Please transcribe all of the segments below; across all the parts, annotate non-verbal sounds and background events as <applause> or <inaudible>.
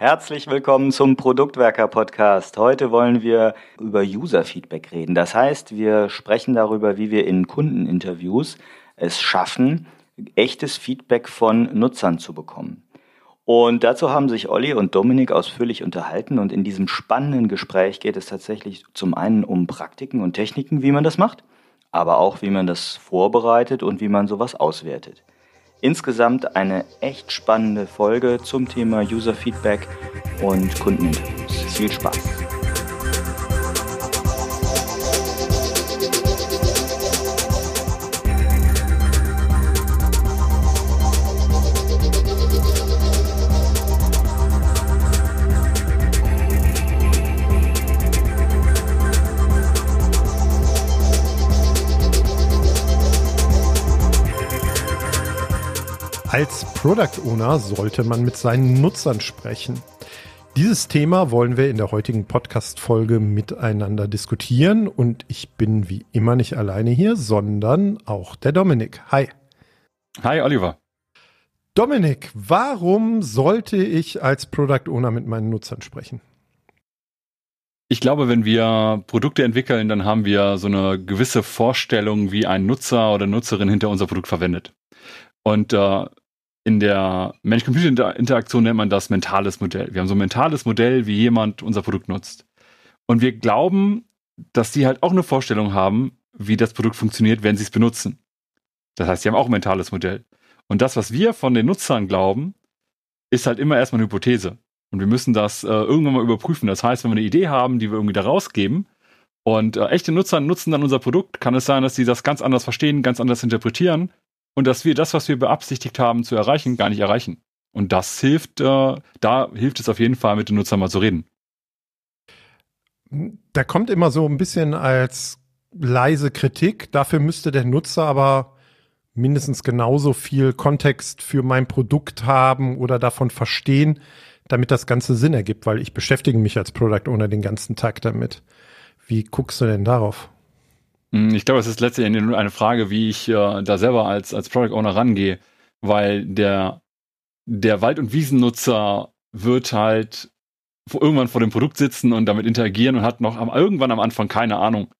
Herzlich willkommen zum Produktwerker Podcast. Heute wollen wir über User Feedback reden. Das heißt, wir sprechen darüber, wie wir in Kundeninterviews es schaffen, echtes Feedback von Nutzern zu bekommen. Und dazu haben sich Olli und Dominik ausführlich unterhalten und in diesem spannenden Gespräch geht es tatsächlich zum einen um Praktiken und Techniken, wie man das macht, aber auch wie man das vorbereitet und wie man sowas auswertet. Insgesamt eine echt spannende Folge zum Thema User Feedback und Kundeninterviews. Viel Spaß! Als Product Owner sollte man mit seinen Nutzern sprechen. Dieses Thema wollen wir in der heutigen Podcast-Folge miteinander diskutieren und ich bin wie immer nicht alleine hier, sondern auch der Dominik. Hi. Hi, Oliver. Dominik, warum sollte ich als Product Owner mit meinen Nutzern sprechen? Ich glaube, wenn wir Produkte entwickeln, dann haben wir so eine gewisse Vorstellung, wie ein Nutzer oder Nutzerin hinter unser Produkt verwendet. Und äh, in der Mensch-Computer-Interaktion nennt man das mentales Modell. Wir haben so ein mentales Modell, wie jemand unser Produkt nutzt. Und wir glauben, dass die halt auch eine Vorstellung haben, wie das Produkt funktioniert, wenn sie es benutzen. Das heißt, sie haben auch ein mentales Modell. Und das, was wir von den Nutzern glauben, ist halt immer erstmal eine Hypothese. Und wir müssen das äh, irgendwann mal überprüfen. Das heißt, wenn wir eine Idee haben, die wir irgendwie da rausgeben, und äh, echte Nutzer nutzen dann unser Produkt, kann es sein, dass sie das ganz anders verstehen, ganz anders interpretieren und dass wir das, was wir beabsichtigt haben zu erreichen, gar nicht erreichen. Und das hilft, äh, da hilft es auf jeden Fall, mit den Nutzern mal zu reden. Da kommt immer so ein bisschen als leise Kritik. Dafür müsste der Nutzer aber mindestens genauso viel Kontext für mein Produkt haben oder davon verstehen, damit das Ganze Sinn ergibt, weil ich beschäftige mich als Product Owner den ganzen Tag damit. Wie guckst du denn darauf? Hm, ich glaube, es ist letztendlich nur eine Frage, wie ich äh, da selber als, als Product Owner rangehe, weil der, der Wald- und Wiesennutzer wird halt irgendwann vor dem Produkt sitzen und damit interagieren und hat noch am, irgendwann am Anfang keine Ahnung.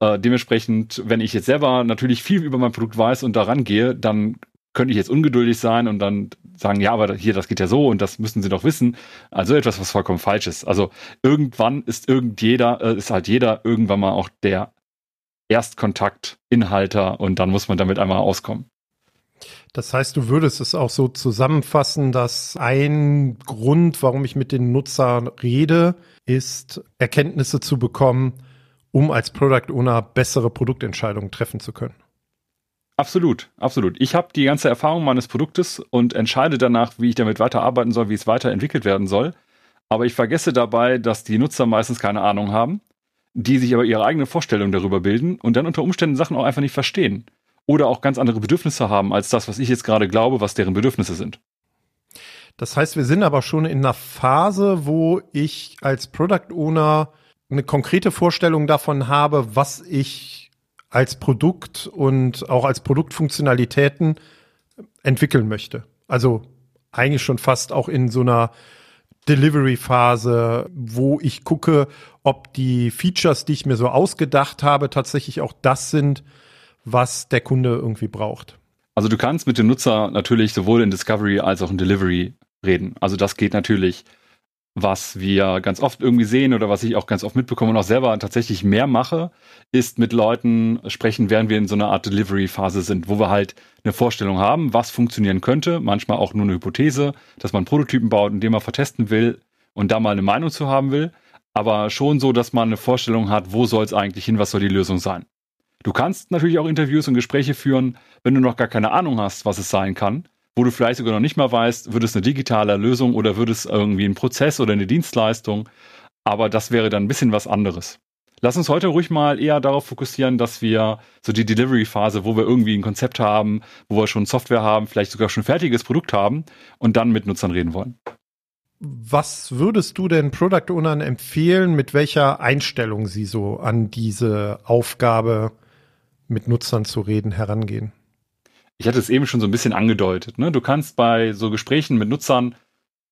Äh, dementsprechend, wenn ich jetzt selber natürlich viel über mein Produkt weiß und da rangehe, dann könnte ich jetzt ungeduldig sein und dann sagen, ja, aber hier, das geht ja so und das müssen sie doch wissen. Also etwas, was vollkommen falsch ist. Also irgendwann ist irgend jeder, äh, ist halt jeder irgendwann mal auch der Erstkontakt, Inhalter und dann muss man damit einmal auskommen. Das heißt, du würdest es auch so zusammenfassen, dass ein Grund, warum ich mit den Nutzern rede, ist, Erkenntnisse zu bekommen, um als Product Owner bessere Produktentscheidungen treffen zu können. Absolut, absolut. Ich habe die ganze Erfahrung meines Produktes und entscheide danach, wie ich damit weiterarbeiten soll, wie es weiterentwickelt werden soll. Aber ich vergesse dabei, dass die Nutzer meistens keine Ahnung haben die sich aber ihre eigene Vorstellung darüber bilden und dann unter Umständen Sachen auch einfach nicht verstehen. Oder auch ganz andere Bedürfnisse haben als das, was ich jetzt gerade glaube, was deren Bedürfnisse sind. Das heißt, wir sind aber schon in einer Phase, wo ich als Product Owner eine konkrete Vorstellung davon habe, was ich als Produkt und auch als Produktfunktionalitäten entwickeln möchte. Also eigentlich schon fast auch in so einer Delivery-Phase, wo ich gucke, ob die Features, die ich mir so ausgedacht habe, tatsächlich auch das sind, was der Kunde irgendwie braucht. Also du kannst mit dem Nutzer natürlich sowohl in Discovery als auch in Delivery reden. Also das geht natürlich was wir ganz oft irgendwie sehen oder was ich auch ganz oft mitbekomme und auch selber tatsächlich mehr mache, ist mit Leuten sprechen, während wir in so einer Art Delivery-Phase sind, wo wir halt eine Vorstellung haben, was funktionieren könnte, manchmal auch nur eine Hypothese, dass man Prototypen baut, indem man vertesten will und da mal eine Meinung zu haben will, aber schon so, dass man eine Vorstellung hat, wo soll es eigentlich hin, was soll die Lösung sein. Du kannst natürlich auch Interviews und Gespräche führen, wenn du noch gar keine Ahnung hast, was es sein kann wo du vielleicht sogar noch nicht mal weißt, wird es eine digitale Lösung oder wird es irgendwie ein Prozess oder eine Dienstleistung. Aber das wäre dann ein bisschen was anderes. Lass uns heute ruhig mal eher darauf fokussieren, dass wir so die Delivery-Phase, wo wir irgendwie ein Konzept haben, wo wir schon Software haben, vielleicht sogar schon fertiges Produkt haben und dann mit Nutzern reden wollen. Was würdest du denn Product Ownern empfehlen, mit welcher Einstellung sie so an diese Aufgabe mit Nutzern zu reden herangehen? ich hatte es eben schon so ein bisschen angedeutet. Ne? Du kannst bei so Gesprächen mit Nutzern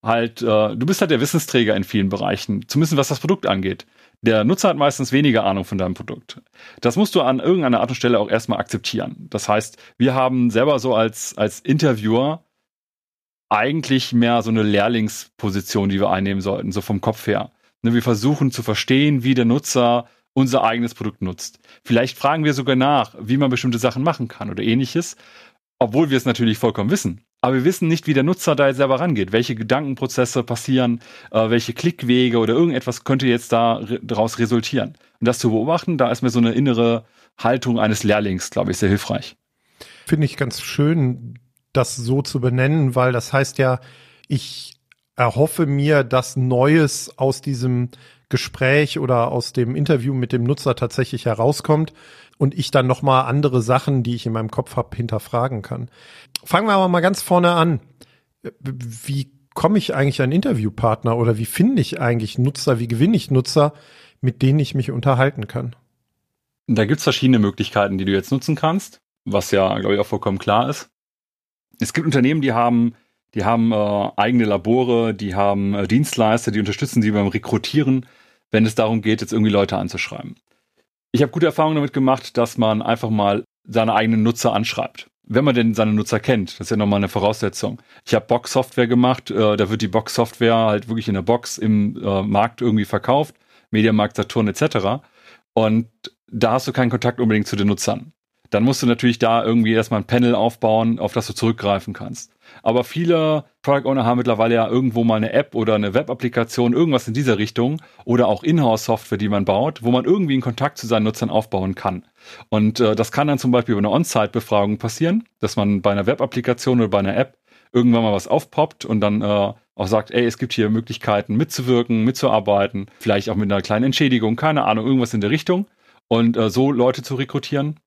halt, äh, du bist halt der Wissensträger in vielen Bereichen, zumindest was das Produkt angeht. Der Nutzer hat meistens weniger Ahnung von deinem Produkt. Das musst du an irgendeiner Art und Stelle auch erstmal akzeptieren. Das heißt, wir haben selber so als, als Interviewer eigentlich mehr so eine Lehrlingsposition, die wir einnehmen sollten, so vom Kopf her. Ne, wir versuchen zu verstehen, wie der Nutzer unser eigenes Produkt nutzt. Vielleicht fragen wir sogar nach, wie man bestimmte Sachen machen kann oder ähnliches, obwohl wir es natürlich vollkommen wissen. Aber wir wissen nicht, wie der Nutzer da jetzt selber rangeht, welche Gedankenprozesse passieren, äh, welche Klickwege oder irgendetwas könnte jetzt da daraus resultieren. Und das zu beobachten, da ist mir so eine innere Haltung eines Lehrlings, glaube ich, sehr hilfreich. Finde ich ganz schön, das so zu benennen, weil das heißt ja, ich erhoffe mir, dass Neues aus diesem Gespräch oder aus dem Interview mit dem Nutzer tatsächlich herauskommt und ich dann nochmal andere Sachen, die ich in meinem Kopf habe, hinterfragen kann. Fangen wir aber mal ganz vorne an. Wie komme ich eigentlich an Interviewpartner oder wie finde ich eigentlich Nutzer, wie gewinne ich Nutzer, mit denen ich mich unterhalten kann? Da gibt's verschiedene Möglichkeiten, die du jetzt nutzen kannst, was ja, glaube ich, auch vollkommen klar ist. Es gibt Unternehmen, die haben, die haben äh, eigene Labore, die haben äh, Dienstleister, die unterstützen sie beim Rekrutieren, wenn es darum geht, jetzt irgendwie Leute anzuschreiben. Ich habe gute Erfahrungen damit gemacht, dass man einfach mal seine eigenen Nutzer anschreibt. Wenn man denn seine Nutzer kennt, das ist ja nochmal eine Voraussetzung. Ich habe Box-Software gemacht, äh, da wird die Box-Software halt wirklich in der Box im äh, Markt irgendwie verkauft, Mediamarkt, Saturn etc. Und da hast du keinen Kontakt unbedingt zu den Nutzern dann musst du natürlich da irgendwie erstmal ein Panel aufbauen, auf das du zurückgreifen kannst. Aber viele Product Owner haben mittlerweile ja irgendwo mal eine App oder eine Web-Applikation, irgendwas in dieser Richtung oder auch Inhouse-Software, die man baut, wo man irgendwie einen Kontakt zu seinen Nutzern aufbauen kann. Und äh, das kann dann zum Beispiel über eine On-Site-Befragung passieren, dass man bei einer Web-Applikation oder bei einer App irgendwann mal was aufpoppt und dann äh, auch sagt, ey, es gibt hier Möglichkeiten mitzuwirken, mitzuarbeiten, vielleicht auch mit einer kleinen Entschädigung, keine Ahnung, irgendwas in der Richtung. Und äh, so Leute zu rekrutieren,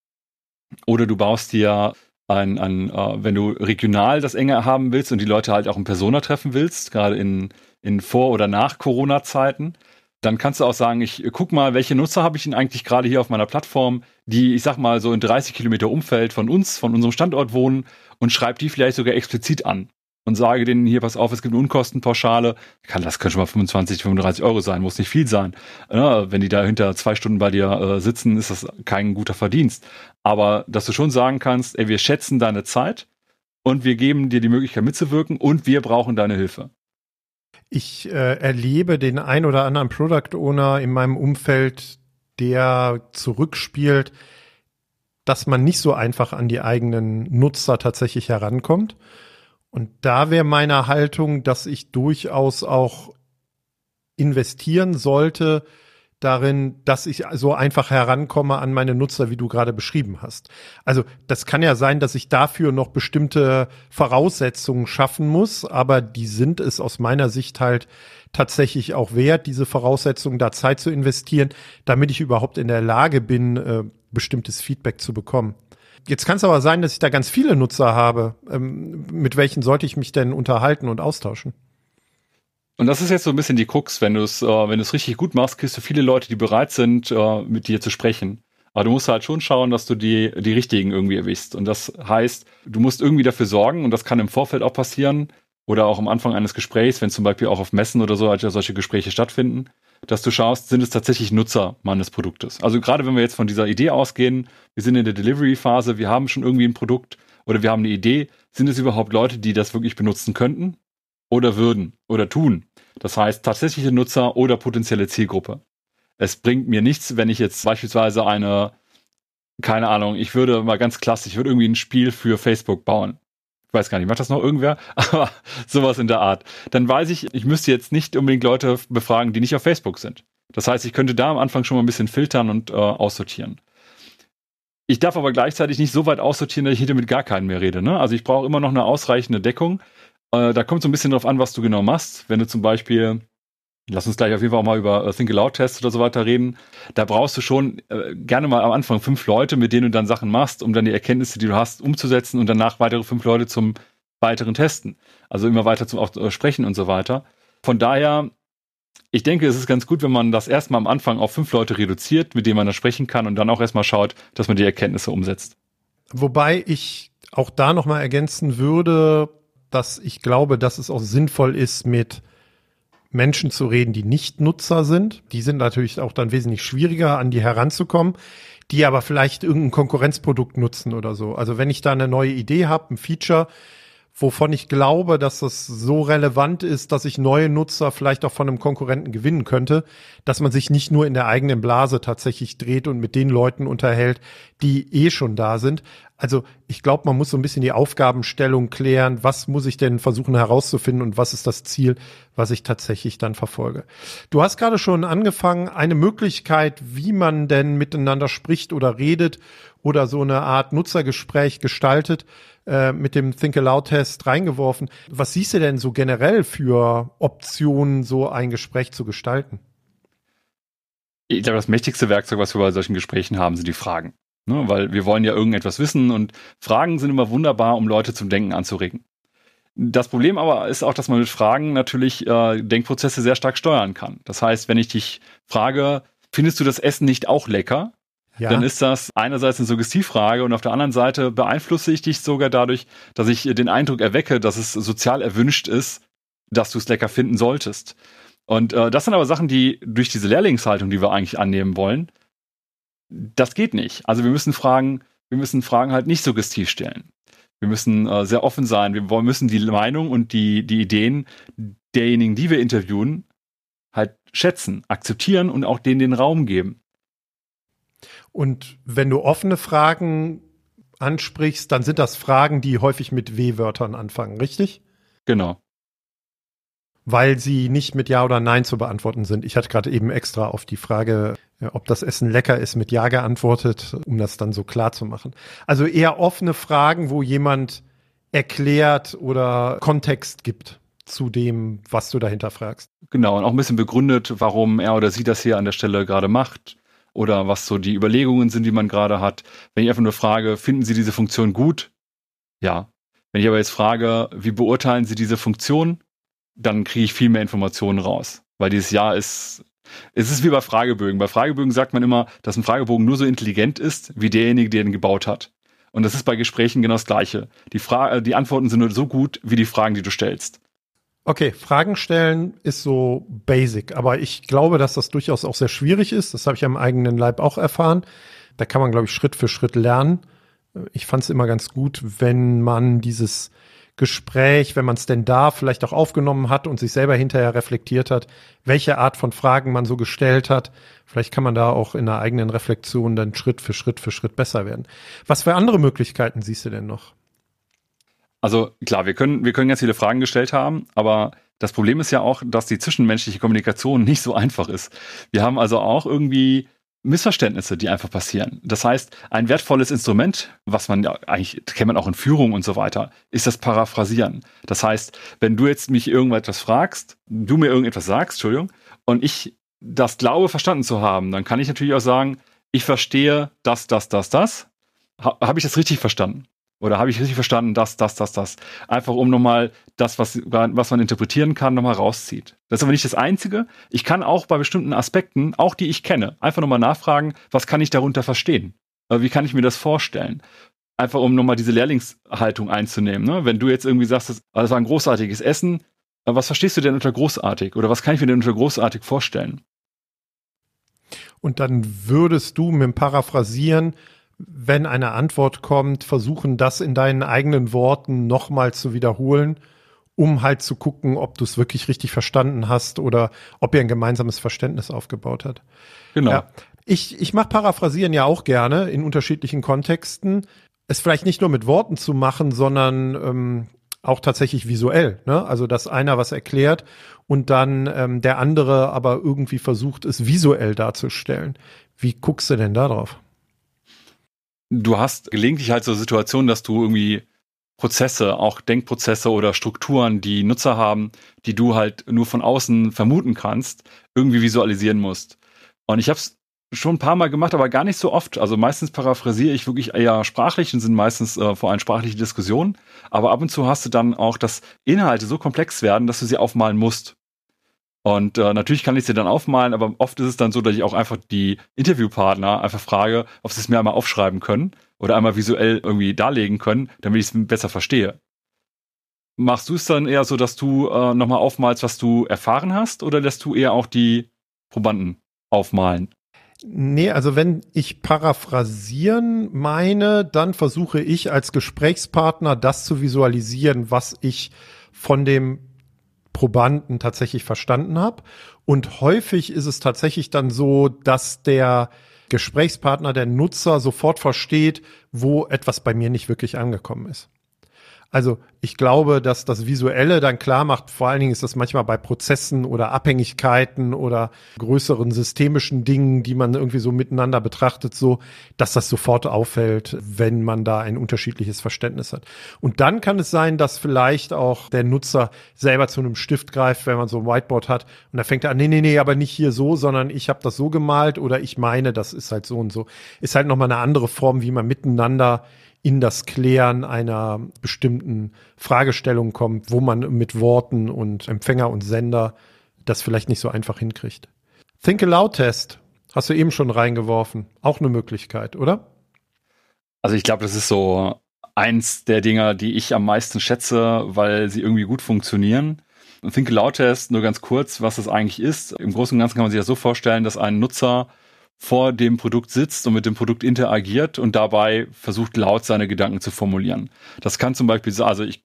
oder du baust dir ein, ein äh, wenn du regional das enger haben willst und die Leute halt auch in Persona treffen willst, gerade in, in Vor- oder nach Corona-Zeiten, dann kannst du auch sagen, ich guck mal, welche Nutzer habe ich denn eigentlich gerade hier auf meiner Plattform, die, ich sag mal, so in 30 Kilometer Umfeld von uns, von unserem Standort wohnen und schreib die vielleicht sogar explizit an und sage denen hier, pass auf, es gibt eine Unkostenpauschale. Kann, das können schon mal 25, 35 Euro sein, muss nicht viel sein. Ja, wenn die da hinter zwei Stunden bei dir äh, sitzen, ist das kein guter Verdienst. Aber dass du schon sagen kannst, ey, wir schätzen deine Zeit und wir geben dir die Möglichkeit mitzuwirken und wir brauchen deine Hilfe. Ich äh, erlebe den ein oder anderen Product Owner in meinem Umfeld, der zurückspielt, dass man nicht so einfach an die eigenen Nutzer tatsächlich herankommt und da wäre meine Haltung, dass ich durchaus auch investieren sollte darin, dass ich so einfach herankomme an meine Nutzer, wie du gerade beschrieben hast. Also das kann ja sein, dass ich dafür noch bestimmte Voraussetzungen schaffen muss, aber die sind es aus meiner Sicht halt tatsächlich auch wert, diese Voraussetzungen da Zeit zu investieren, damit ich überhaupt in der Lage bin, äh, bestimmtes Feedback zu bekommen. Jetzt kann es aber sein, dass ich da ganz viele Nutzer habe. Ähm, mit welchen sollte ich mich denn unterhalten und austauschen? Und das ist jetzt so ein bisschen die Krux, wenn du es, äh, richtig gut machst, kriegst du viele Leute, die bereit sind, äh, mit dir zu sprechen. Aber du musst halt schon schauen, dass du die, die richtigen irgendwie erwischst. Und das heißt, du musst irgendwie dafür sorgen, und das kann im Vorfeld auch passieren, oder auch am Anfang eines Gesprächs, wenn zum Beispiel auch auf Messen oder so ja solche Gespräche stattfinden, dass du schaust, sind es tatsächlich Nutzer meines Produktes. Also gerade wenn wir jetzt von dieser Idee ausgehen, wir sind in der Delivery-Phase, wir haben schon irgendwie ein Produkt oder wir haben eine Idee, sind es überhaupt Leute, die das wirklich benutzen könnten oder würden oder tun? Das heißt, tatsächliche Nutzer oder potenzielle Zielgruppe. Es bringt mir nichts, wenn ich jetzt beispielsweise eine, keine Ahnung, ich würde mal ganz klassisch, ich würde irgendwie ein Spiel für Facebook bauen weiß gar nicht, macht das noch irgendwer? <laughs> Aber sowas in der Art. Dann weiß ich, ich müsste jetzt nicht unbedingt Leute befragen, die nicht auf Facebook sind. Das heißt, ich könnte da am Anfang schon mal ein bisschen filtern und äh, aussortieren. Ich darf aber gleichzeitig nicht so weit aussortieren, dass ich hinter mit gar keinen mehr rede. Ne? Also ich brauche immer noch eine ausreichende Deckung. Äh, da kommt so ein bisschen drauf an, was du genau machst. Wenn du zum Beispiel Lass uns gleich auf jeden Fall auch mal über äh, Think Aloud Tests oder so weiter reden. Da brauchst du schon äh, gerne mal am Anfang fünf Leute, mit denen du dann Sachen machst, um dann die Erkenntnisse, die du hast, umzusetzen und danach weitere fünf Leute zum weiteren Testen. Also immer weiter zum auch, äh, Sprechen und so weiter. Von daher, ich denke, es ist ganz gut, wenn man das erstmal am Anfang auf fünf Leute reduziert, mit denen man da sprechen kann und dann auch erstmal schaut, dass man die Erkenntnisse umsetzt. Wobei ich auch da nochmal ergänzen würde, dass ich glaube, dass es auch sinnvoll ist, mit Menschen zu reden, die nicht Nutzer sind. Die sind natürlich auch dann wesentlich schwieriger, an die heranzukommen, die aber vielleicht irgendein Konkurrenzprodukt nutzen oder so. Also wenn ich da eine neue Idee habe, ein Feature, wovon ich glaube, dass das so relevant ist, dass ich neue Nutzer vielleicht auch von einem Konkurrenten gewinnen könnte, dass man sich nicht nur in der eigenen Blase tatsächlich dreht und mit den Leuten unterhält, die eh schon da sind. Also ich glaube, man muss so ein bisschen die Aufgabenstellung klären, was muss ich denn versuchen herauszufinden und was ist das Ziel, was ich tatsächlich dann verfolge. Du hast gerade schon angefangen, eine Möglichkeit, wie man denn miteinander spricht oder redet oder so eine Art Nutzergespräch gestaltet, äh, mit dem Think Aloud Test reingeworfen. Was siehst du denn so generell für Optionen, so ein Gespräch zu gestalten? Ich glaube, das mächtigste Werkzeug, was wir bei solchen Gesprächen haben, sind die Fragen. Ne? Weil wir wollen ja irgendetwas wissen und Fragen sind immer wunderbar, um Leute zum Denken anzuregen. Das Problem aber ist auch, dass man mit Fragen natürlich äh, Denkprozesse sehr stark steuern kann. Das heißt, wenn ich dich frage, findest du das Essen nicht auch lecker? ja. dann ist das einerseits eine Suggestivfrage und auf der anderen Seite beeinflusse ich dich sogar dadurch, dass ich den Eindruck erwecke, dass es sozial erwünscht ist, dass du es lecker finden solltest. Und äh, das sind aber Sachen, die durch diese Lehrlingshaltung, die wir eigentlich annehmen wollen, das geht nicht. Also wir müssen Fragen, wir müssen Fragen halt nicht suggestiv stellen. Wir müssen äh, sehr offen sein. Wir müssen die Meinung und die, die Ideen derjenigen, die wir interviewen, halt schätzen, akzeptieren und auch denen den Raum geben. Und wenn du offene Fragen ansprichst, dann sind das Fragen, die häufig mit W-Wörtern anfangen, richtig? Genau. Weil sie nicht mit Ja oder Nein zu beantworten sind. Ich hatte gerade eben extra auf die Frage, ob das Essen lecker ist, mit Ja geantwortet, um das dann so klar zu machen. Also eher offene Fragen, wo jemand erklärt oder Kontext gibt zu dem, was du dahinter fragst. Genau, und auch ein bisschen begründet, warum er oder sie das hier an der Stelle gerade macht oder was so die Überlegungen sind, die man gerade hat. Wenn ich einfach nur frage, finden Sie diese Funktion gut? Ja. Wenn ich aber jetzt frage, wie beurteilen Sie diese Funktion? Dann kriege ich viel mehr Informationen raus. Weil dieses Ja ist, es ist wie bei Fragebögen. Bei Fragebögen sagt man immer, dass ein Fragebogen nur so intelligent ist, wie derjenige, der ihn gebaut hat. Und das ist bei Gesprächen genau das Gleiche. Die, Fra die Antworten sind nur so gut, wie die Fragen, die du stellst. Okay, Fragen stellen ist so basic, aber ich glaube, dass das durchaus auch sehr schwierig ist. Das habe ich am eigenen Leib auch erfahren. Da kann man, glaube ich, Schritt für Schritt lernen. Ich fand es immer ganz gut, wenn man dieses Gespräch, wenn man es denn da vielleicht auch aufgenommen hat und sich selber hinterher reflektiert hat, welche Art von Fragen man so gestellt hat. Vielleicht kann man da auch in der eigenen Reflexion dann Schritt für Schritt für Schritt besser werden. Was für andere Möglichkeiten siehst du denn noch? Also klar, wir können, wir können ganz viele Fragen gestellt haben, aber das Problem ist ja auch, dass die zwischenmenschliche Kommunikation <laughs> nicht so einfach ist. Wir haben also auch irgendwie Missverständnisse, die einfach passieren. Das heißt, ein wertvolles Instrument, was man ja eigentlich kennt man auch in Führung und so weiter, ist das Paraphrasieren. Das heißt, wenn du jetzt mich irgendetwas fragst, du mir irgendetwas sagst, Entschuldigung, und ich das glaube verstanden zu haben, dann kann ich natürlich auch sagen, ich verstehe das, das, das, das. Ha, Habe ich das richtig verstanden? Oder habe ich richtig verstanden, das, das, das, das? Einfach um nochmal das, was, was man interpretieren kann, nochmal rauszieht. Das ist aber nicht das Einzige. Ich kann auch bei bestimmten Aspekten, auch die ich kenne, einfach nochmal nachfragen, was kann ich darunter verstehen? Wie kann ich mir das vorstellen? Einfach um nochmal diese Lehrlingshaltung einzunehmen. Ne? Wenn du jetzt irgendwie sagst, das, war ein großartiges Essen, was verstehst du denn unter großartig? Oder was kann ich mir denn unter großartig vorstellen? Und dann würdest du mit dem Paraphrasieren wenn eine Antwort kommt, versuchen, das in deinen eigenen Worten nochmal zu wiederholen, um halt zu gucken, ob du es wirklich richtig verstanden hast oder ob ihr ein gemeinsames Verständnis aufgebaut hat. Genau. Ja. Ich, ich mache Paraphrasieren ja auch gerne in unterschiedlichen Kontexten. Es vielleicht nicht nur mit Worten zu machen, sondern ähm, auch tatsächlich visuell. Ne? Also, dass einer was erklärt und dann ähm, der andere aber irgendwie versucht, es visuell darzustellen. Wie guckst du denn da drauf? Du hast gelegentlich halt so Situationen, dass du irgendwie Prozesse, auch Denkprozesse oder Strukturen, die Nutzer haben, die du halt nur von außen vermuten kannst, irgendwie visualisieren musst. Und ich habe es schon ein paar Mal gemacht, aber gar nicht so oft. Also meistens paraphrasiere ich wirklich eher sprachlich und sind meistens äh, vor allem sprachliche Diskussionen. Aber ab und zu hast du dann auch, dass Inhalte so komplex werden, dass du sie aufmalen musst. Und äh, natürlich kann ich sie dann aufmalen, aber oft ist es dann so, dass ich auch einfach die Interviewpartner einfach frage, ob sie es mir einmal aufschreiben können oder einmal visuell irgendwie darlegen können, damit ich es besser verstehe. Machst du es dann eher so, dass du äh, nochmal aufmalst, was du erfahren hast, oder lässt du eher auch die Probanden aufmalen? Nee, also wenn ich paraphrasieren meine, dann versuche ich als Gesprächspartner das zu visualisieren, was ich von dem Probanden tatsächlich verstanden habe. Und häufig ist es tatsächlich dann so, dass der Gesprächspartner, der Nutzer sofort versteht, wo etwas bei mir nicht wirklich angekommen ist. Also ich glaube, dass das Visuelle dann klar macht, vor allen Dingen ist das manchmal bei Prozessen oder Abhängigkeiten oder größeren systemischen Dingen, die man irgendwie so miteinander betrachtet, so, dass das sofort auffällt, wenn man da ein unterschiedliches Verständnis hat. Und dann kann es sein, dass vielleicht auch der Nutzer selber zu einem Stift greift, wenn man so ein Whiteboard hat und da fängt er an, nee, nee, nee, aber nicht hier so, sondern ich habe das so gemalt oder ich meine, das ist halt so und so. Ist halt nochmal eine andere Form, wie man miteinander in das Klären einer bestimmten Fragestellung kommt, wo man mit Worten und Empfänger und Sender das vielleicht nicht so einfach hinkriegt. Think Aloud Test hast du eben schon reingeworfen. Auch eine Möglichkeit, oder? Also ich glaube, das ist so eins der Dinger, die ich am meisten schätze, weil sie irgendwie gut funktionieren. Think Aloud Test, nur ganz kurz, was das eigentlich ist. Im Großen und Ganzen kann man sich das so vorstellen, dass ein Nutzer vor dem Produkt sitzt und mit dem Produkt interagiert und dabei versucht laut seine Gedanken zu formulieren. Das kann zum Beispiel, also ich,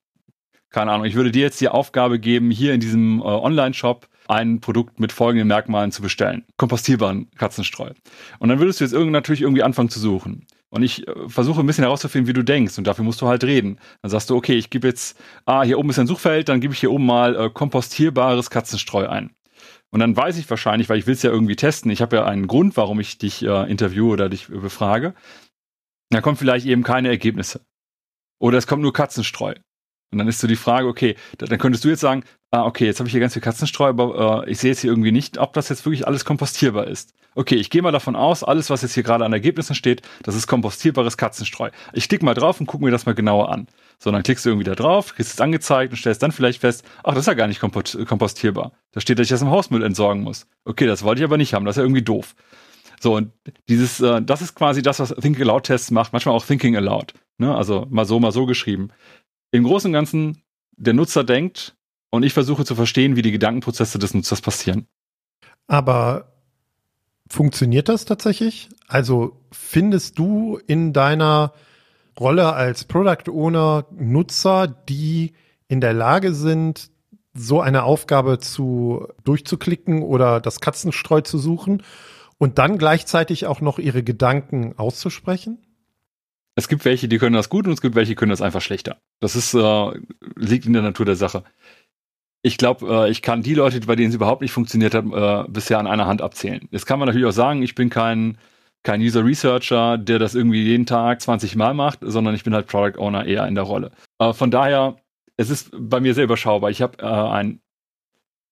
keine Ahnung, ich würde dir jetzt die Aufgabe geben, hier in diesem äh, Online-Shop ein Produkt mit folgenden Merkmalen zu bestellen. Kompostierbaren Katzenstreu. Und dann würdest du jetzt irgendwie natürlich irgendwie anfangen zu suchen. Und ich äh, versuche ein bisschen herauszufinden, wie du denkst. Und dafür musst du halt reden. Dann sagst du, okay, ich gebe jetzt, ah, hier oben ist ein Suchfeld, dann gebe ich hier oben mal äh, kompostierbares Katzenstreu ein. Und dann weiß ich wahrscheinlich, weil ich will es ja irgendwie testen, ich habe ja einen Grund, warum ich dich äh, interviewe oder dich befrage. Da kommen vielleicht eben keine Ergebnisse. Oder es kommt nur Katzenstreu. Und dann ist so die Frage, okay, dann könntest du jetzt sagen, ah, okay, jetzt habe ich hier ganz viel Katzenstreu, aber äh, ich sehe jetzt hier irgendwie nicht, ob das jetzt wirklich alles kompostierbar ist. Okay, ich gehe mal davon aus, alles, was jetzt hier gerade an Ergebnissen steht, das ist kompostierbares Katzenstreu. Ich klicke mal drauf und gucke mir das mal genauer an sondern klickst du irgendwie da drauf, kriegst es angezeigt und stellst dann vielleicht fest, ach, das ist ja gar nicht kompostierbar. Da steht, dass ich das im Hausmüll entsorgen muss. Okay, das wollte ich aber nicht haben, das ist ja irgendwie doof. So, und dieses, äh, das ist quasi das, was Thinking Aloud Tests macht, manchmal auch Thinking Aloud. Ne? Also mal so, mal so geschrieben. Im Großen und Ganzen, der Nutzer denkt und ich versuche zu verstehen, wie die Gedankenprozesse des Nutzers passieren. Aber funktioniert das tatsächlich? Also findest du in deiner Rolle als Product Owner Nutzer, die in der Lage sind, so eine Aufgabe zu durchzuklicken oder das Katzenstreu zu suchen und dann gleichzeitig auch noch ihre Gedanken auszusprechen? Es gibt welche, die können das gut und es gibt welche, die können das einfach schlechter. Das ist, äh, liegt in der Natur der Sache. Ich glaube, äh, ich kann die Leute, bei denen es überhaupt nicht funktioniert hat, äh, bisher an einer Hand abzählen. Jetzt kann man natürlich auch sagen, ich bin kein kein User Researcher, der das irgendwie jeden Tag 20 Mal macht, sondern ich bin halt Product Owner eher in der Rolle. Äh, von daher, es ist bei mir sehr überschaubar. Ich habe äh, einen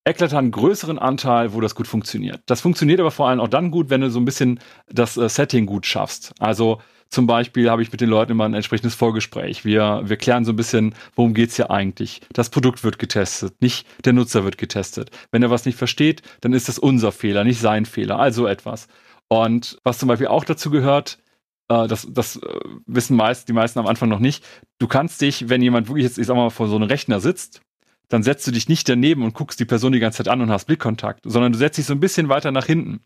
eklatant größeren Anteil, wo das gut funktioniert. Das funktioniert aber vor allem auch dann gut, wenn du so ein bisschen das äh, Setting gut schaffst. Also zum Beispiel habe ich mit den Leuten immer ein entsprechendes Vorgespräch. Wir, wir klären so ein bisschen, worum geht's hier eigentlich. Das Produkt wird getestet, nicht der Nutzer wird getestet. Wenn er was nicht versteht, dann ist das unser Fehler, nicht sein Fehler. Also etwas. Und was zum Beispiel auch dazu gehört, äh, das, das äh, wissen meist, die meisten am Anfang noch nicht, du kannst dich, wenn jemand wirklich jetzt, ich sag mal, vor so einem Rechner sitzt, dann setzt du dich nicht daneben und guckst die Person die ganze Zeit an und hast Blickkontakt, sondern du setzt dich so ein bisschen weiter nach hinten,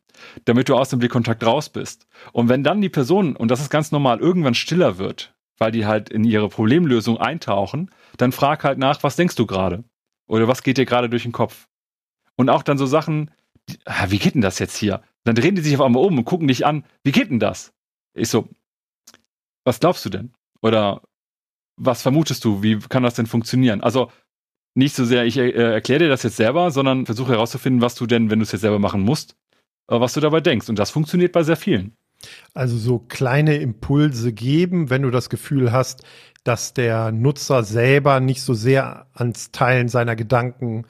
damit du aus dem Blickkontakt raus bist. Und wenn dann die Person, und das ist ganz normal, irgendwann stiller wird, weil die halt in ihre Problemlösung eintauchen, dann frag halt nach, was denkst du gerade? Oder was geht dir gerade durch den Kopf? Und auch dann so Sachen, ah, wie geht denn das jetzt hier? Dann drehen die sich auf einmal um und gucken dich an, wie geht denn das? Ich so, was glaubst du denn? Oder was vermutest du? Wie kann das denn funktionieren? Also nicht so sehr, ich äh, erkläre dir das jetzt selber, sondern versuche herauszufinden, was du denn, wenn du es jetzt selber machen musst, äh, was du dabei denkst. Und das funktioniert bei sehr vielen. Also so kleine Impulse geben, wenn du das Gefühl hast, dass der Nutzer selber nicht so sehr ans Teilen seiner Gedanken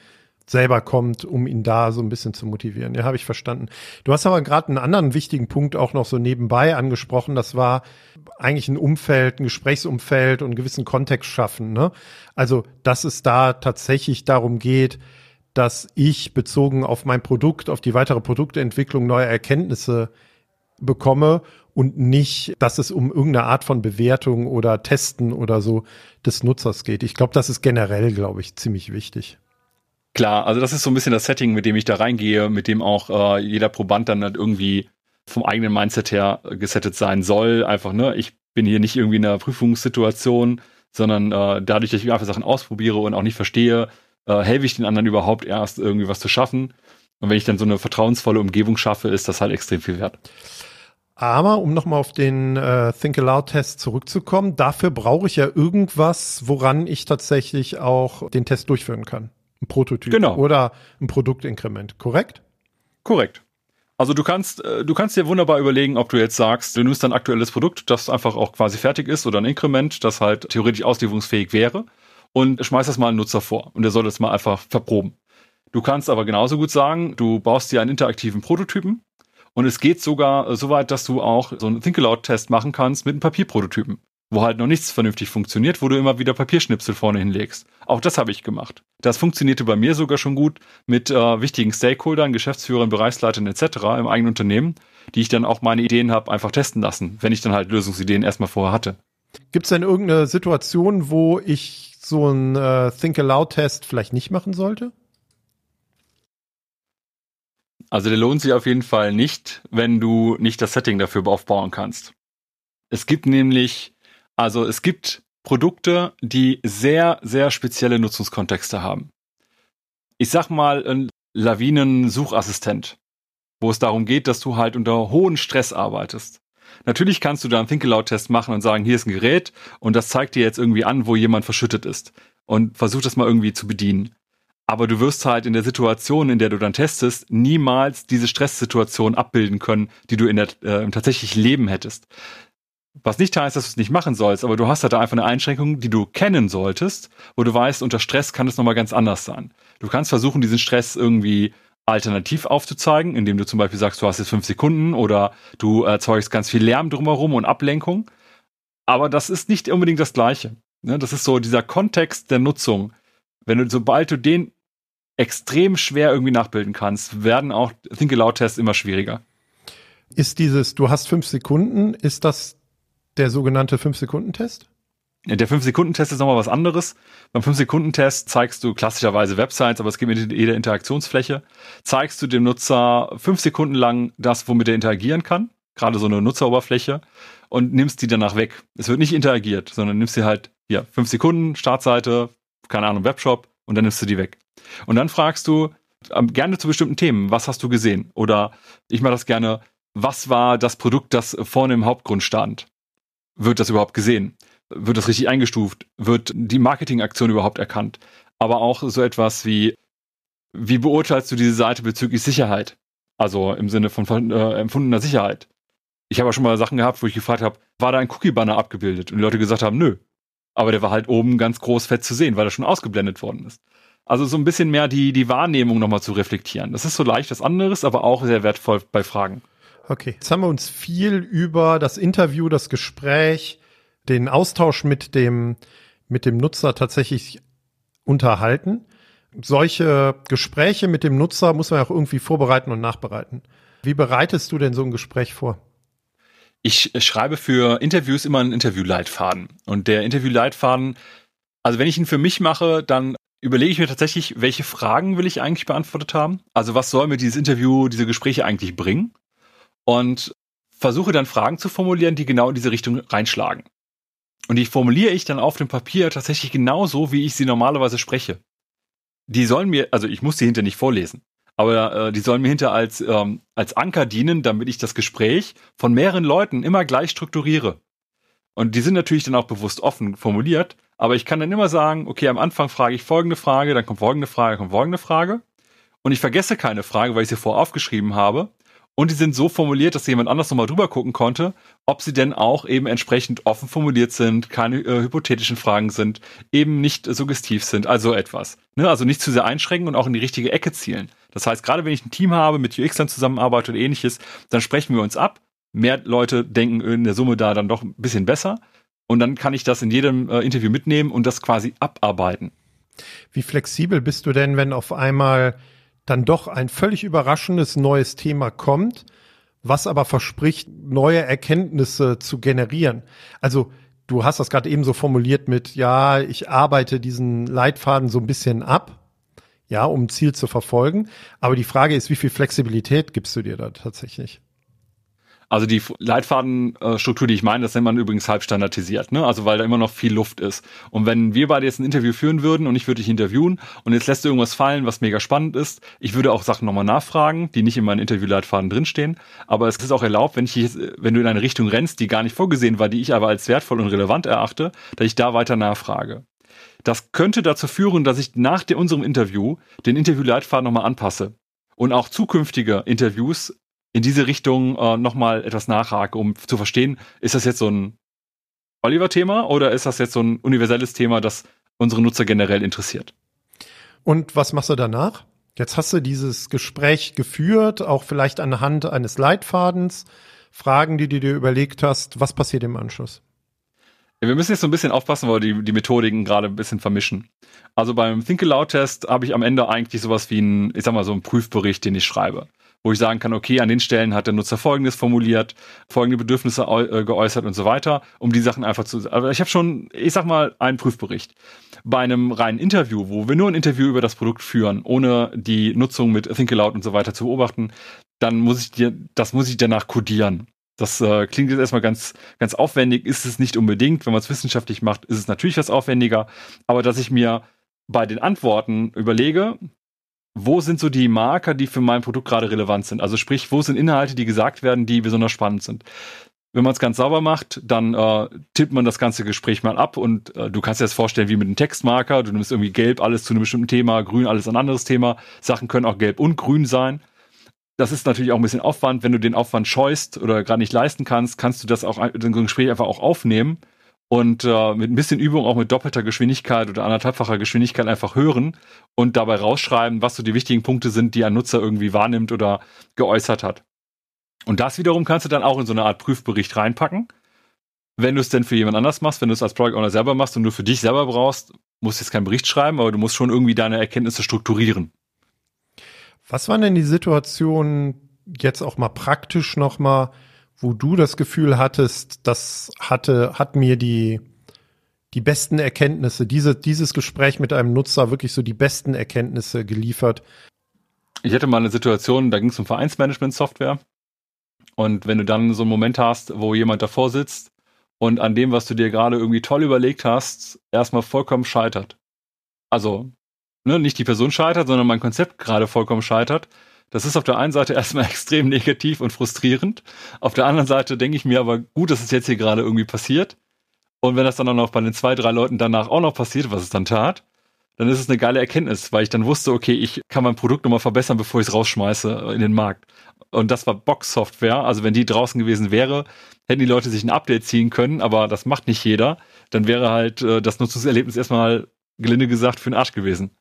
selber kommt, um ihn da so ein bisschen zu motivieren. Ja, habe ich verstanden. Du hast aber gerade einen anderen wichtigen Punkt auch noch so nebenbei angesprochen. Das war eigentlich ein Umfeld, ein Gesprächsumfeld und einen gewissen Kontext schaffen. Ne? Also, dass es da tatsächlich darum geht, dass ich bezogen auf mein Produkt, auf die weitere Produktentwicklung neue Erkenntnisse bekomme und nicht, dass es um irgendeine Art von Bewertung oder Testen oder so des Nutzers geht. Ich glaube, das ist generell, glaube ich, ziemlich wichtig. Klar, also das ist so ein bisschen das Setting, mit dem ich da reingehe, mit dem auch äh, jeder Proband dann halt irgendwie vom eigenen Mindset her gesettet sein soll. Einfach, ne, ich bin hier nicht irgendwie in einer Prüfungssituation, sondern äh, dadurch, dass ich einfach Sachen ausprobiere und auch nicht verstehe, äh, helfe ich den anderen überhaupt erst irgendwie was zu schaffen. Und wenn ich dann so eine vertrauensvolle Umgebung schaffe, ist das halt extrem viel wert. Aber um nochmal auf den äh, Think Aloud Test zurückzukommen, dafür brauche ich ja irgendwas, woran ich tatsächlich auch den Test durchführen kann. Ein Prototyp genau. oder ein Produktinkrement, korrekt? Korrekt. Also du kannst, äh, du kannst dir wunderbar überlegen, ob du jetzt sagst, du nimmst ein aktuelles Produkt, das einfach auch quasi fertig ist oder ein Inkrement, das halt theoretisch auslieferungsfähig wäre und schmeißt das mal einen Nutzer vor und der soll das mal einfach verproben. Du kannst aber genauso gut sagen, du baust dir einen interaktiven Prototypen und es geht sogar so weit, dass du auch so einen Think Aloud Test machen kannst mit einem Papierprototypen wo halt noch nichts vernünftig funktioniert, wo du immer wieder Papierschnipsel vorne hinlegst. Auch das habe ich gemacht. Das funktionierte bei mir sogar schon gut mit äh, wichtigen Stakeholdern, Geschäftsführern, Bereichsleitern etc. im eigenen Unternehmen, die ich dann auch meine Ideen habe einfach testen lassen, wenn ich dann halt Lösungsideen erstmal vorher hatte. Gibt es denn irgendeine Situation, wo ich so einen äh, Think Aloud Test vielleicht nicht machen sollte? Also der lohnt sich auf jeden Fall nicht, wenn du nicht das Setting dafür aufbauen kannst. Es gibt nämlich also es gibt Produkte, die sehr, sehr spezielle Nutzungskontexte haben. Ich sag mal ein Lawinen-Suchassistent, wo es darum geht, dass du halt unter hohen Stress arbeitest. Natürlich kannst du da einen Think Aloud-Test machen und sagen, hier ist ein Gerät und das zeigt dir jetzt irgendwie an, wo jemand verschüttet ist und versuch das mal irgendwie zu bedienen. Aber du wirst halt in der Situation, in der du dann testest, niemals diese Stresssituation abbilden können, die du in der, äh, im tatsächlichen Leben hättest. Was nicht heißt, dass du es nicht machen sollst, aber du hast halt da einfach eine Einschränkung, die du kennen solltest, wo du weißt, unter Stress kann es nochmal ganz anders sein. Du kannst versuchen, diesen Stress irgendwie alternativ aufzuzeigen, indem du zum Beispiel sagst, du hast jetzt fünf Sekunden oder du erzeugst ganz viel Lärm drumherum und Ablenkung. Aber das ist nicht unbedingt das Gleiche. Ne? Das ist so dieser Kontext der Nutzung. Wenn du, sobald du den extrem schwer irgendwie nachbilden kannst, werden auch Think Aloud Tests immer schwieriger. Ist dieses, du hast fünf Sekunden, ist das der sogenannte 5-Sekunden-Test? Der 5-Sekunden-Test ist nochmal was anderes. Beim 5-Sekunden-Test zeigst du klassischerweise Websites, aber es geht mit jeder Interaktionsfläche, zeigst du dem Nutzer fünf Sekunden lang das, womit er interagieren kann, gerade so eine Nutzeroberfläche, und nimmst die danach weg. Es wird nicht interagiert, sondern nimmst sie halt, ja, fünf Sekunden, Startseite, keine Ahnung, Webshop, und dann nimmst du die weg. Und dann fragst du ähm, gerne zu bestimmten Themen, was hast du gesehen? Oder ich mache das gerne, was war das Produkt, das vorne im Hauptgrund stand? Wird das überhaupt gesehen? Wird das richtig eingestuft? Wird die Marketingaktion überhaupt erkannt? Aber auch so etwas wie, wie beurteilst du diese Seite bezüglich Sicherheit? Also im Sinne von äh, empfundener Sicherheit. Ich habe auch schon mal Sachen gehabt, wo ich gefragt habe, war da ein Cookie-Banner abgebildet? Und die Leute gesagt haben, nö. Aber der war halt oben ganz groß fett zu sehen, weil er schon ausgeblendet worden ist. Also so ein bisschen mehr die, die Wahrnehmung nochmal zu reflektieren. Das ist so leicht was anderes, aber auch sehr wertvoll bei Fragen. Okay, jetzt haben wir uns viel über das Interview, das Gespräch, den Austausch mit dem, mit dem Nutzer tatsächlich unterhalten. Solche Gespräche mit dem Nutzer muss man auch irgendwie vorbereiten und nachbereiten. Wie bereitest du denn so ein Gespräch vor? Ich schreibe für Interviews immer einen Interviewleitfaden. Und der Interviewleitfaden, also wenn ich ihn für mich mache, dann überlege ich mir tatsächlich, welche Fragen will ich eigentlich beantwortet haben? Also was soll mir dieses Interview, diese Gespräche eigentlich bringen? Und versuche dann Fragen zu formulieren, die genau in diese Richtung reinschlagen. Und die formuliere ich dann auf dem Papier tatsächlich genauso, wie ich sie normalerweise spreche. Die sollen mir, also ich muss die hinter nicht vorlesen, aber äh, die sollen mir hinter als, ähm, als Anker dienen, damit ich das Gespräch von mehreren Leuten immer gleich strukturiere. Und die sind natürlich dann auch bewusst offen formuliert, aber ich kann dann immer sagen, okay, am Anfang frage ich folgende Frage, dann kommt folgende Frage, kommt folgende Frage. Und ich vergesse keine Frage, weil ich sie vorher aufgeschrieben habe. Und die sind so formuliert, dass jemand anders nochmal drüber gucken konnte, ob sie denn auch eben entsprechend offen formuliert sind, keine äh, hypothetischen Fragen sind, eben nicht suggestiv sind, also etwas. Ne? Also nicht zu sehr einschränken und auch in die richtige Ecke zielen. Das heißt, gerade wenn ich ein Team habe, mit UX dann zusammenarbeite oder ähnliches, dann sprechen wir uns ab. Mehr Leute denken in der Summe da dann doch ein bisschen besser. Und dann kann ich das in jedem äh, Interview mitnehmen und das quasi abarbeiten. Wie flexibel bist du denn, wenn auf einmal dann doch ein völlig überraschendes neues Thema kommt, was aber verspricht, neue Erkenntnisse zu generieren. Also du hast das gerade eben so formuliert mit, ja, ich arbeite diesen Leitfaden so ein bisschen ab, ja, um ein Ziel zu verfolgen. Aber die Frage ist, wie viel Flexibilität gibst du dir da tatsächlich? Also die Leitfadenstruktur, die ich meine, das nennt man übrigens halb standardisiert, ne? Also weil da immer noch viel Luft ist. Und wenn wir beide jetzt ein Interview führen würden und ich würde dich interviewen und jetzt lässt du irgendwas fallen, was mega spannend ist, ich würde auch Sachen nochmal nachfragen, die nicht in meinen Interviewleitfaden drinstehen. Aber es ist auch erlaubt, wenn ich wenn du in eine Richtung rennst, die gar nicht vorgesehen war, die ich aber als wertvoll und relevant erachte, dass ich da weiter nachfrage. Das könnte dazu führen, dass ich nach unserem Interview den Interviewleitfaden nochmal anpasse und auch zukünftige Interviews in diese Richtung äh, nochmal etwas nachhake, um zu verstehen, ist das jetzt so ein Oliver-Thema oder ist das jetzt so ein universelles Thema, das unsere Nutzer generell interessiert? Und was machst du danach? Jetzt hast du dieses Gespräch geführt, auch vielleicht anhand eines Leitfadens, Fragen, die du dir überlegt hast. Was passiert im Anschluss? Ja, wir müssen jetzt so ein bisschen aufpassen, weil wir die, die Methodiken gerade ein bisschen vermischen. Also beim Think Aloud Test habe ich am Ende eigentlich sowas wie ein, ich sag mal so einen Prüfbericht, den ich schreibe wo ich sagen kann, okay, an den Stellen hat der Nutzer Folgendes formuliert, folgende Bedürfnisse äh, geäußert und so weiter, um die Sachen einfach zu. Aber ich habe schon, ich sag mal, einen Prüfbericht. Bei einem reinen Interview, wo wir nur ein Interview über das Produkt führen, ohne die Nutzung mit Think Aloud und so weiter zu beobachten, dann muss ich dir, das muss ich danach codieren. Das äh, klingt jetzt erstmal ganz, ganz aufwendig, ist es nicht unbedingt. Wenn man es wissenschaftlich macht, ist es natürlich was aufwendiger. Aber dass ich mir bei den Antworten überlege, wo sind so die Marker, die für mein Produkt gerade relevant sind? Also sprich, wo sind Inhalte, die gesagt werden, die besonders spannend sind? Wenn man es ganz sauber macht, dann äh, tippt man das ganze Gespräch mal ab und äh, du kannst dir das vorstellen wie mit einem Textmarker. Du nimmst irgendwie gelb alles zu einem bestimmten Thema, grün alles ein anderes Thema. Sachen können auch gelb und grün sein. Das ist natürlich auch ein bisschen Aufwand. Wenn du den Aufwand scheust oder gerade nicht leisten kannst, kannst du das auch so ein Gespräch einfach auch aufnehmen und äh, mit ein bisschen Übung auch mit doppelter Geschwindigkeit oder anderthalbfacher Geschwindigkeit einfach hören und dabei rausschreiben, was so die wichtigen Punkte sind, die ein Nutzer irgendwie wahrnimmt oder geäußert hat. Und das wiederum kannst du dann auch in so eine Art Prüfbericht reinpacken. Wenn du es denn für jemand anders machst, wenn du es als Product Owner selber machst und nur für dich selber brauchst, musst du jetzt keinen Bericht schreiben, aber du musst schon irgendwie deine Erkenntnisse strukturieren. Was waren denn die Situationen jetzt auch mal praktisch nochmal, wo du das Gefühl hattest, das hatte, hat mir die, die besten Erkenntnisse, diese, dieses Gespräch mit einem Nutzer wirklich so die besten Erkenntnisse geliefert? Ich hatte mal eine Situation, da ging es um Vereinsmanagement-Software. Und wenn du dann so einen Moment hast, wo jemand davor sitzt und an dem, was du dir gerade irgendwie toll überlegt hast, erstmal vollkommen scheitert. Also, ne, nicht die Person scheitert, sondern mein Konzept gerade vollkommen scheitert, das ist auf der einen Seite erstmal <laughs> extrem negativ und frustrierend. Auf der anderen Seite denke ich mir aber, gut, dass es jetzt hier gerade irgendwie passiert. Und wenn das dann auch noch bei den zwei, drei Leuten danach auch noch passiert, was es dann tat, dann ist es eine geile Erkenntnis, weil ich dann wusste, okay, ich kann mein Produkt nochmal verbessern, bevor ich es rausschmeiße in den Markt. Und das war Box-Software. Also wenn die draußen gewesen wäre, hätten die Leute sich ein Update ziehen können, aber das macht nicht jeder. Dann wäre halt äh, das Nutzungserlebnis erstmal gelinde gesagt für den Arsch gewesen.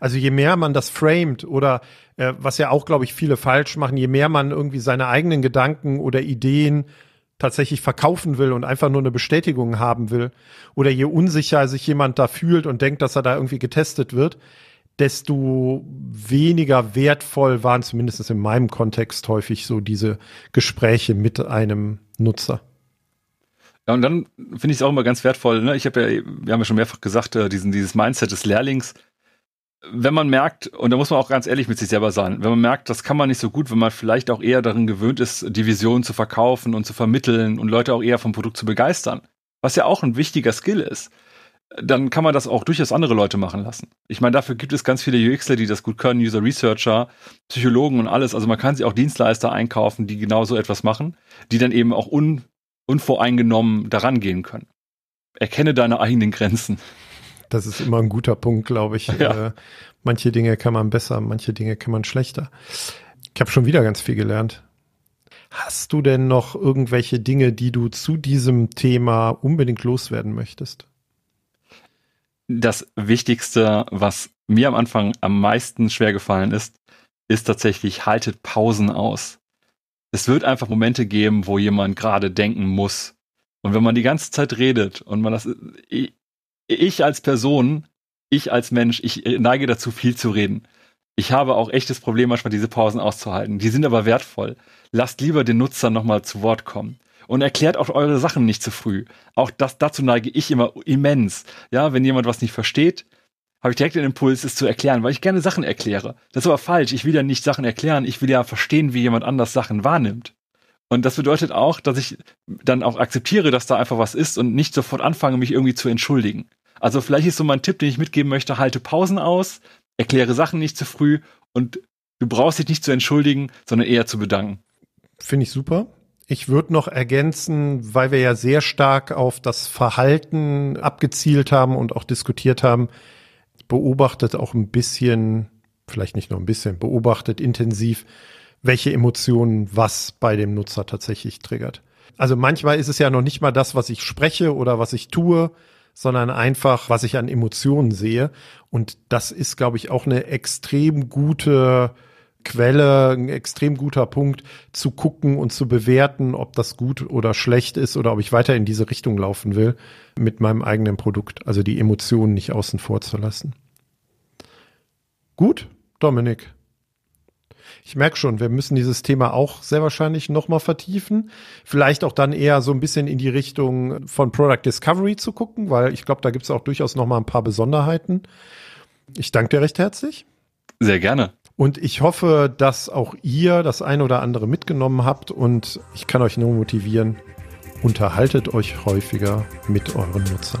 Also je mehr man das framed oder äh, was ja auch, glaube ich, viele falsch machen, je mehr man irgendwie seine eigenen Gedanken oder Ideen tatsächlich verkaufen will und einfach nur eine Bestätigung haben will oder je unsicher sich jemand da fühlt und denkt, dass er da irgendwie getestet wird, desto weniger wertvoll waren zumindest in meinem Kontext häufig so diese Gespräche mit einem Nutzer. Ja, und dann finde ich es auch immer ganz wertvoll. Ne? Ich habe ja, wir haben ja schon mehrfach gesagt, äh, diesen, dieses Mindset des Lehrlings wenn man merkt, und da muss man auch ganz ehrlich mit sich selber sein, wenn man merkt, das kann man nicht so gut, wenn man vielleicht auch eher darin gewöhnt ist, Divisionen zu verkaufen und zu vermitteln und Leute auch eher vom Produkt zu begeistern, was ja auch ein wichtiger Skill ist, dann kann man das auch durchaus andere Leute machen lassen. Ich meine, dafür gibt es ganz viele UXler, die das gut können, User Researcher, Psychologen und alles. Also man kann sich auch Dienstleister einkaufen, die genau so etwas machen, die dann eben auch un unvoreingenommen daran gehen können. Erkenne deine eigenen Grenzen. Das ist immer ein guter Punkt, glaube ich. Ja. Äh, manche Dinge kann man besser, manche Dinge kann man schlechter. Ich habe schon wieder ganz viel gelernt. Hast du denn noch irgendwelche Dinge, die du zu diesem Thema unbedingt loswerden möchtest? Das Wichtigste, was mir am Anfang am meisten schwer gefallen ist, ist tatsächlich, haltet Pausen aus. Es wird einfach Momente geben, wo jemand gerade denken muss. Und wenn man die ganze Zeit redet und man das, ich als Person, ich als Mensch, ich neige dazu, viel zu reden. Ich habe auch echtes Problem, manchmal diese Pausen auszuhalten. Die sind aber wertvoll. Lasst lieber den Nutzer nochmal zu Wort kommen. Und erklärt auch eure Sachen nicht zu früh. Auch das, dazu neige ich immer immens. Ja, wenn jemand was nicht versteht, habe ich direkt den Impuls, es zu erklären, weil ich gerne Sachen erkläre. Das ist aber falsch. Ich will ja nicht Sachen erklären. Ich will ja verstehen, wie jemand anders Sachen wahrnimmt. Und das bedeutet auch, dass ich dann auch akzeptiere, dass da einfach was ist und nicht sofort anfange, mich irgendwie zu entschuldigen. Also vielleicht ist so mein Tipp, den ich mitgeben möchte, halte Pausen aus, erkläre Sachen nicht zu früh und du brauchst dich nicht zu entschuldigen, sondern eher zu bedanken. Finde ich super. Ich würde noch ergänzen, weil wir ja sehr stark auf das Verhalten abgezielt haben und auch diskutiert haben, beobachtet auch ein bisschen, vielleicht nicht nur ein bisschen, beobachtet intensiv, welche Emotionen was bei dem Nutzer tatsächlich triggert. Also manchmal ist es ja noch nicht mal das, was ich spreche oder was ich tue, sondern einfach, was ich an Emotionen sehe. Und das ist, glaube ich, auch eine extrem gute Quelle, ein extrem guter Punkt zu gucken und zu bewerten, ob das gut oder schlecht ist oder ob ich weiter in diese Richtung laufen will mit meinem eigenen Produkt. Also die Emotionen nicht außen vor zu lassen. Gut, Dominik. Ich merke schon, wir müssen dieses Thema auch sehr wahrscheinlich nochmal vertiefen. Vielleicht auch dann eher so ein bisschen in die Richtung von Product Discovery zu gucken, weil ich glaube, da gibt es auch durchaus nochmal ein paar Besonderheiten. Ich danke dir recht herzlich. Sehr gerne. Und ich hoffe, dass auch ihr das ein oder andere mitgenommen habt und ich kann euch nur motivieren, unterhaltet euch häufiger mit euren Nutzern.